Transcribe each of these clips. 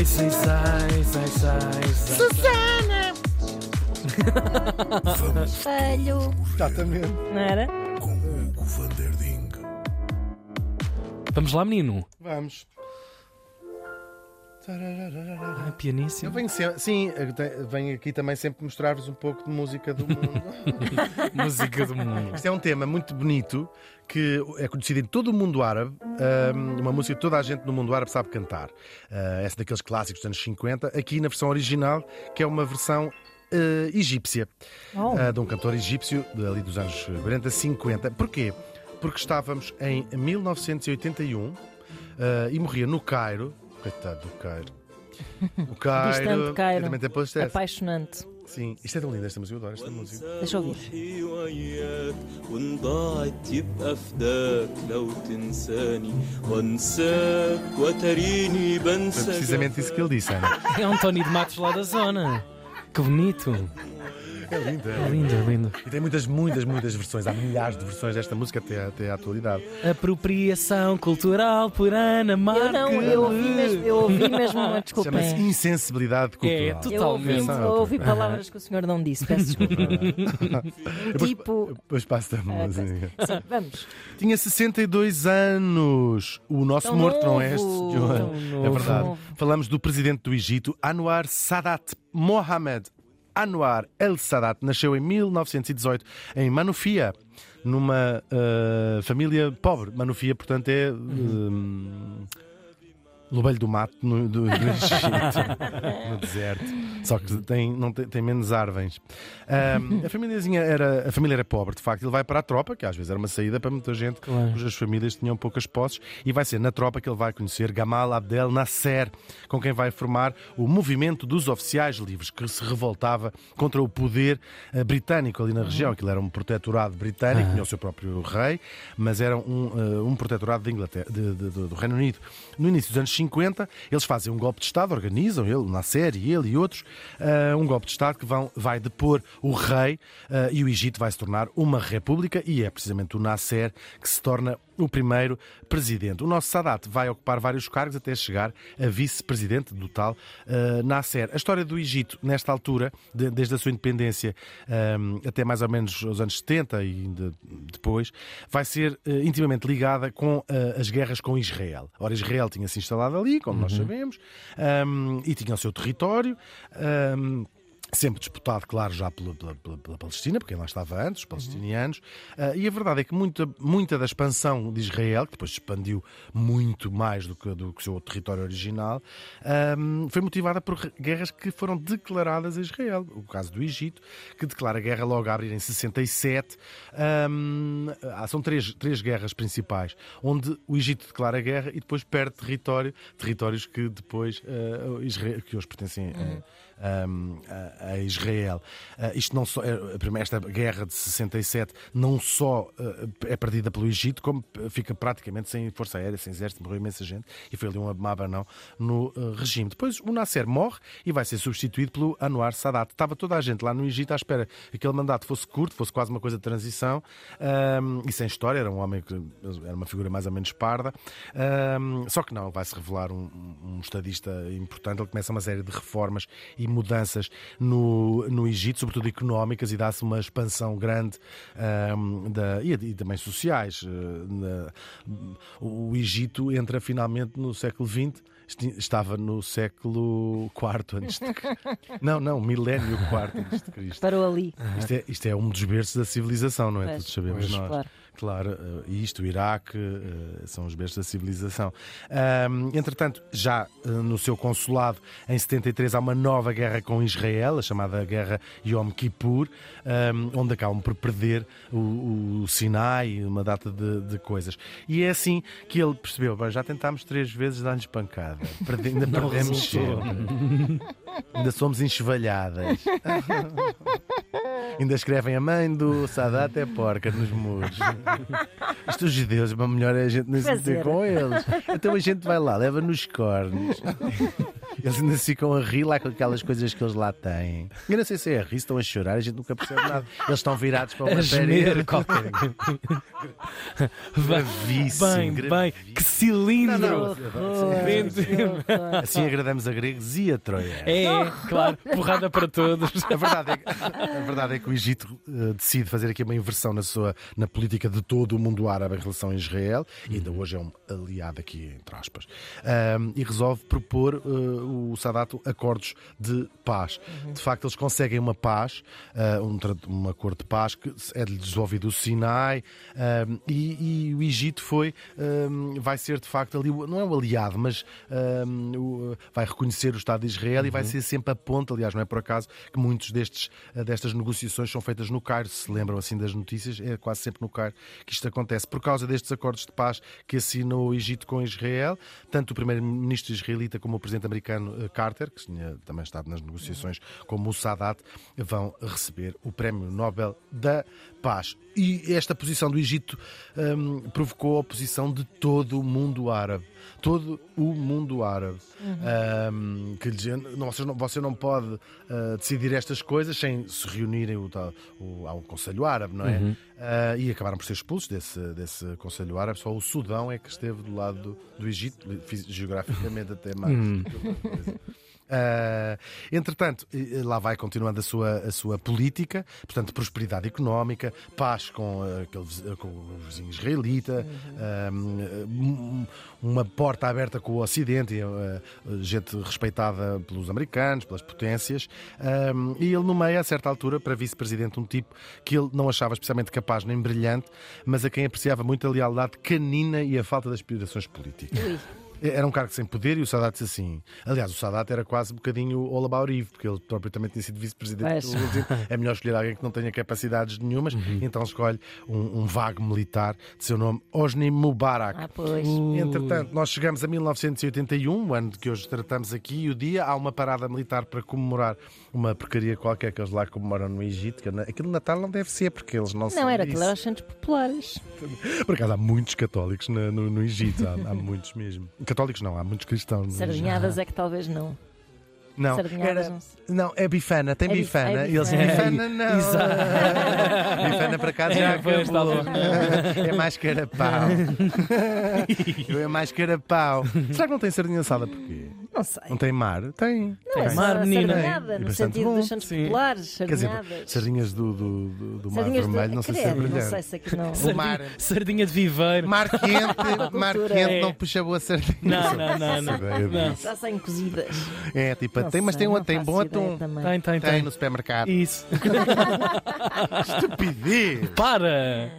Sai, sai, sai, sai, sai, sai. Susana! Espelho. Exatamente. Não era? com Hugo van der Ding. Vamos lá, menino. Vamos. Ah, Eu pianíssimo. venho sempre, sim, eu venho aqui também sempre mostrar-vos um pouco de música do mundo. Música do mundo. Isto é um tema muito bonito que é conhecido em todo o mundo árabe. uma música que toda a gente no mundo árabe sabe cantar. Essa daqueles clássicos dos anos 50. Aqui na versão original, que é uma versão ah, egípcia, Oh. ah, de um cantor egípcio ali dos anos 40, 50. Porquê? Porque estávamos em 1981 ah, e morria no Cairo. Coitado do Cairo. O Cairo. Distante Cairo. Também tem posto essa. Apaixonante. Sim, isto é tão lindo esta música, eu adoro esta música. Deixa eu ouvir. روحي وياك وان ضاعت يبقى فداك لو تنساني وانساك وتريني Foi بنسى precisamente isso que ele disse, Ana. É um Tony de Matos lá da zona. Que bonito. É lindo, É lindo, é lindo. E tem muitas, muitas, muitas versões. Há milhares de versões desta música até, até à atualidade. Apropriação cultural por Ana Eu Marques. não, eu ouvi mesmo, eu ouvi mesmo, mas desculpem. Chama-se insensibilidade É, cultural. tu- Eu ouvi, Totalmente. eu ouvi palavras que o senhor não disse, peço desculpa. Depois- tipo. Depois passa a Ah, música. Sim, vamos. Tinha 62 anos. O nosso Tão morto, não é este, novo. senhor? Tão É novo. verdade. Novo. Falamos do presidente do Egito, Anwar Sadat Mohamed. Anwar El Sadat nasceu em 1918 em Manufia, numa ah, família pobre. Manufia, portanto, é. hum, Lobelho do mato no, do, do Egito, no deserto. Só que tem, não tem, tem menos árvores. Ahm, a, famíliazinha era, a família era pobre, de facto. Ele vai para a tropa, que às vezes era uma saída para muita gente Claro. cujas famílias tinham poucas posses, e vai ser na tropa que ele vai conhecer Gamal Abdel Nasser, com quem vai formar o movimento dos oficiais livres, que se revoltava contra o poder eh, britânico ali na região. Aquilo era um protetorado britânico, tinha o seu próprio rei, mas era um, eh, um protetorado de Inglaterra, de- de- do Reino Unido. No início dos anos 50, eles fazem um golpe de Estado, organizam, ele, Nasser e ele e outros, eh, um golpe de Estado que vão, vai depor o rei eh, e o Egito vai se tornar uma república e é precisamente o Nasser que se torna o primeiro presidente. O nosso Sadat vai ocupar vários cargos até chegar a vice-presidente do tal eh, Nasser. A história do Egito, nesta altura, de- desde a sua independência ehm, até mais ou menos os anos 70 e ainda depois, vai ser eh, intimamente ligada com eh, as guerras com Israel. Ora, Israel tinha-se instalado ali, como nós sabemos, ehm, e tinha o seu território. ehm, Sempre disputado, claro, já pela, pela- pela- Palestina, porque lá estava antes, os palestinianos. Ah, e a verdade é que muita, muita da expansão de Israel, que depois se expandiu muito mais do que, do que o seu território original, ahm, foi motivada por guerras que foram declaradas a Israel. O caso do Egito, que declara guerra logo a abrir em 67. Ahm, ah, são três, três guerras principais, onde o Egito declara guerra e depois perde território, territórios que depois ah, Israel, que hoje pertencem a, um, a- Israel. Uh, isto não só, é- esta guerra de 67 não só uh, é perdida pelo Egito, como fica praticamente sem força aérea, sem exército, morreu imensa gente e foi ali um abanão no uh, regime. Depois o Nasser morre e vai ser substituído pelo Anwar Sadat. Estava toda a gente lá no Egito à espera que aquele mandato fosse curto, fosse quase uma coisa de transição um, e sem história, era um homem que era uma figura mais ou menos parda. Um, só que não, vai se revelar um, um estadista importante. Ele começa uma série de reformas e mudanças no, no Egito, sobretudo económicas, e dá-se uma expansão grande ahm, da, e, e também sociais. eh, na- o Egito entra finalmente no século XX. Estava no século IV antes de Não, não, milénio IV antes de Cristo. Parou ali. Isto é, isto é um dos berços da civilização, não é? Pois, Todos sabemos pois, nós. claro. Claro, eh, isto, o Iraque, eh, são os berços da civilização. Entretanto, já eh, no seu consulado, em 73, há uma nova guerra com Israel, a chamada Guerra Yom Kippur, onde acabam por perder o, Sinai, uma data de, de coisas. E é assim que ele percebeu: "Bem, já tentámos três vezes dar-lhes pancada, ainda perdemos sempre. ainda somos enxovalhadas. Ainda escrevem a mãe do Sadat é porca nos muros. Isto os judeus, mas melhor é a gente não se meter com eles. Então a gente vai lá, leva nos cornos. Eles ainda ficam a rir lá com aquelas coisas que eles lá têm. Eu não sei se é a rir, estão a chorar, a gente nunca percebe nada. Eles estão virados para uma parede. qualquer. Gravíssimo, Bem, bem, gravíssimo. que cilindro! Não, não. Vende- Assim agradamos a gregos e a Troia. É, claro, porrada para todos. A verdade, é que, a verdade é que o Egito eh, decide fazer aqui uma inversão na, sua, na política de todo o mundo árabe em relação a Israel, e ainda hoje é um aliado aqui, entre aspas, Ahm, e resolve propor eh, o Sadat acordos de paz. De facto, eles conseguem uma paz, ah, um, um acordo de paz que é desenvolvido o Sinai, ahm, e, e o Egito foi, ahm, vai ser de facto ali, não é o aliado, mas ahm, o- vai reconhecer o Estado de Israel e vai ser sempre a ponta, aliás, não é por acaso que muitos destes, eh, destas negociações são feitas no Cairo, se lembram assim das notícias, é quase sempre no Cairo que isto acontece. Por causa destes acordos de paz que assinou o Egito com Israel, tanto o primeiro-ministro israelita como o presidente americano Carter, que tinha também estado nas negociações, como o Sadat, vão receber o Prémio Nobel da Paz. E esta posição do Egito hum, provocou a oposição de todo o mundo árabe. Todo o mundo árabe. Hum, que lhe dizia, não, vocês não- você não pode ah, decidir estas coisas sem se reunirem o, o- ao Conselho Árabe, não é? Ah, e acabaram por ser expulsos desse, desse Conselho Árabe. Só o Sudão é que esteve do lado do, do Egito, geograficamente até mais. do Ah, entretanto, lá vai continuando a sua, a sua política, portanto, prosperidade económica, paz com, viz- com o vizinho israelita, ah, um, uma porta aberta com o Ocidente, ah, gente respeitada pelos americanos, pelas potências, e ele nomeia, a certa altura, para vice-presidente, um tipo que ele não achava especialmente capaz nem brilhante, mas a quem apreciava muito a lealdade canina e a falta de aspirações políticas. Era um cargo sem poder e o Sadat disse assim. Aliás, o Sadat era quase um bocadinho all about Eve, porque ele próprio também tinha sido vice-presidente. É melhor escolher alguém que não tenha capacidades nenhumas, então escolhe um, um vago militar de seu nome, Osni Mubarak. Ah, pois. Entretanto, nós chegamos a 1981, o ano de que hoje tratamos aqui, e o dia há uma parada militar para comemorar uma porcaria qualquer que eles lá comemoram no Egito. que Aquilo Natal não deve ser, porque eles não Não, são era isso. aquilo, era os centros populares. Por acaso há muitos católicos na- no, no Egito, há, há muitos mesmo. Católicos não, há muitos cristãos. Sardinhadas é que talvez não. Não, Sardinhadas era- não é bifana, tem É bif- bifana. é E eles bifana. bifana não. bifana para cá já É, talvez É mais carapau. Eu é mais carapau. Será que não tem sardinha assada porquê? Não sei. Não tem mar? Tem. Não é Tem. só Mar, a menina. sardinhada, É no sentido bom. dos santos Sim. populares, Quer dizer, sardinhadas. sardinhas do, do, do, do mar Sardinhas de- vermelho, não sei se é brilhante. Não sei se aqui não. O mar, Sardinha de viveiro. mar quente, mar quente É. não puxa boa sardinha. Não, não, não, não. Ideia não. disso. Já saem cozidas. É, tipo, Não tem, mas tem, um- não tem bom atum. Tem, tem, Tem tem. no supermercado. Isso. Estupidez! Para!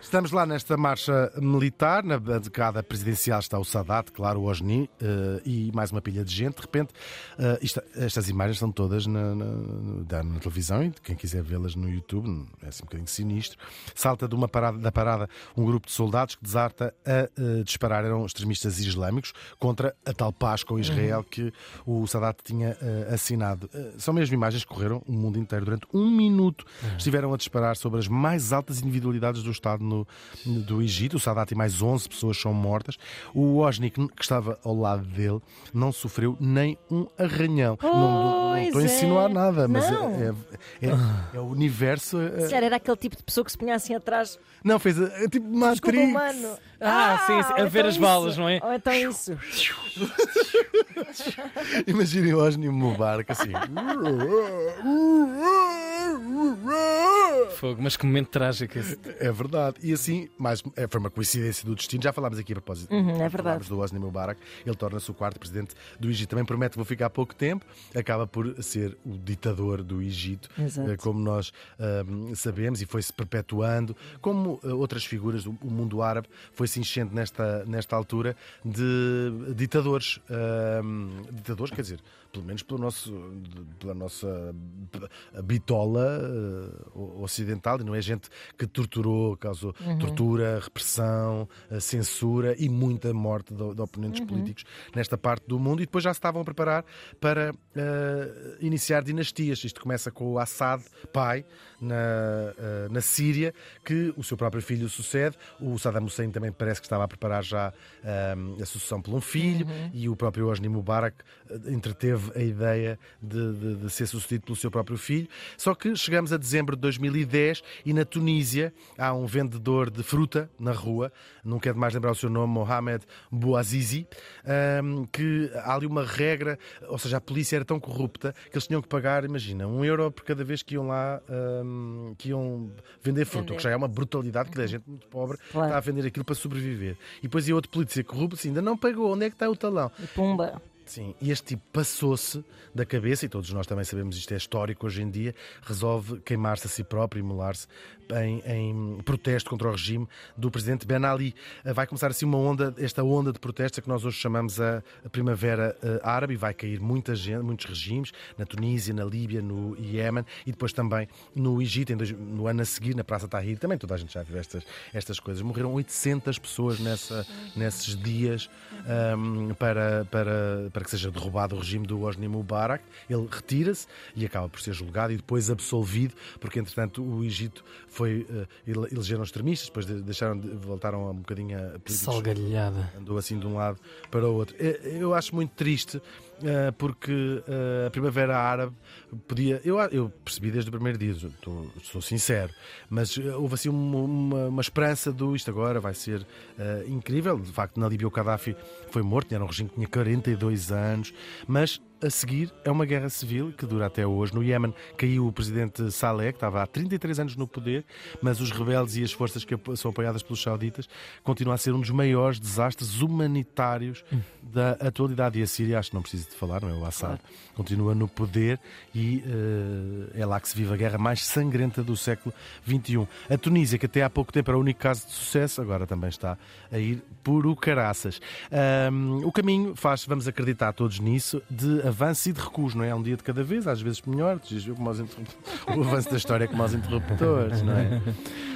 Estamos lá nesta marcha militar, na bancada presidencial está o Sadat, claro, o Osni eh, e mais uma pilha de gente. De repente, eh, isto- estas imagens estão todas na, na- na televisão e quem quiser vê-las no YouTube, é assim um bocadinho sinistro. Salta de uma parada, da parada um grupo de soldados que desarta a eh, disparar, eram extremistas islâmicos, contra a tal paz com Israel que o Sadat tinha assinado. São mesmo imagens que correram o mundo inteiro durante um minuto. Estiveram a disparar sobre as mais altas individualidades do Estado no, do Egito. O Sadat e mais 11 pessoas são mortas. O Osni, que estava ao lado dele, não sofreu nem um arranhão. não, não- não estou a Pois insinuar é. nada, mas é, Não. é- é- é o universo. é- calhar era aquele tipo de pessoa que se punha assim atrás. não, fez é tipo Matrix. humano. Ah, sim, sim, a ou ver então as balas, isso. não é? Ou então isso. Imaginem o Osni Mubarak assim. Fogo, mas que momento trágico esse. É verdade. E assim, mais, é, foi uma coincidência do destino. Já falámos aqui a propósito. Uhum, é verdade. falámos do Osni Mubarak. Ele torna-se o quarto presidente do Egito. Também promete que vou ficar há pouco tempo. Acaba por ser o ditador do Egito, Exato. eh, como nós ahm, sabemos, e foi-se perpetuando. Como eh, outras figuras do mundo árabe foi-se enchendo nesta, nesta altura de ditadores. ahm, ditadores, quer dizer, pelo menos pelo nosso, pela nossa bitola, uh, ocidental e não é gente que torturou, causou tortura, repressão, uh, censura e muita morte de, de oponentes políticos nesta parte do mundo. E depois já se estavam a preparar para uh, iniciar dinastias. Isto começa com o Assad, pai, na, uh, na Síria, que o seu próprio filho sucede. O Saddam Hussein também parece que estava a preparar já um, a sucessão por um filho e o próprio Hosni Mubarak uh, entreteve a ideia de, de, de ser sucedido pelo seu próprio filho. Só que chegamos a dezembro de 2010 e na Tunísia há um vendedor de fruta na rua, não quero mais lembrar o seu nome, Mohamed Bouazizi, um, que há ali uma regra, ou seja, a polícia era tão corrupta que eles tinham que pagar, imagina, um euro por cada vez que iam lá um, que iam vender fruta, o que já é uma brutalidade, que é gente muito pobre Claro. está a vender aquilo para sobreviver. E depois ia outro polícia corrupto, assim, ainda não pagou, onde é que está o talão? E pumba. Sim, e este tipo passou-se da cabeça, e todos nós também sabemos isto é histórico hoje em dia, resolve queimar-se a si próprio, imolar-se em, em protesto contra o regime do presidente Ben Ali. Eh, Vai começar assim uma onda, esta onda de protestos que nós hoje chamamos a Primavera eh, Árabe, e vai cair muita gente, muitos regimes, na Tunísia, na Líbia, no Iémen, e depois também no Egito, dois- no ano a seguir, na Praça Tahrir, também toda a gente já viu estas, estas coisas. Morreram 800 pessoas nessa, nesses dias ahm, para, para, para que seja derrubado o regime do Hosni Mubarak. Ele retira-se e acaba por ser julgado e depois absolvido, porque entretanto o Egito foi. Eh, ele- elegeram extremistas, depois de- deixaram de, voltaram a um bocadinho a políticos Salgalhada. andou assim de um lado para o outro. Eh, Eu acho muito triste porque eh, a Primavera Árabe podia. Eu, eu percebi desde o primeiro dia, estou, sou sincero, mas eh, houve assim uma, uma, uma esperança do isto agora vai ser eh, incrível. De facto, na Líbia o Gaddafi foi morto, era um regime que tinha 42 anos, mas. A seguir é uma guerra civil que dura até hoje. No Iémen caiu o presidente Saleh, que estava há 33 anos no poder, mas os rebeldes e as forças que são apoiadas pelos sauditas continuam a ser um dos maiores desastres humanitários da atualidade. E a Síria, acho que não preciso de falar, não é? O Assad continua no poder e eh, é lá que se vive a guerra mais sangrenta do século XXI. A Tunísia, que até há pouco tempo era o único caso de sucesso, agora também está a ir por o caraças. Ahm, o caminho faz, vamos acreditar todos nisso, de avanço e de recuo, não é? Um dia de cada vez, às vezes melhor, como aos o avanço da história é como aos interruptores, não é?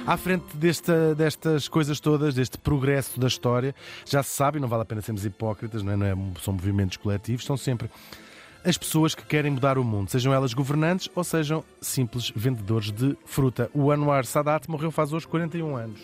À frente desta, destas coisas todas, deste progresso da história, já se sabe, e não vale a pena sermos hipócritas, não é? Não é? São movimentos coletivos, são sempre as pessoas que querem mudar o mundo, sejam elas governantes ou sejam simples vendedores de fruta. O Anwar Sadat morreu faz hoje 41 anos.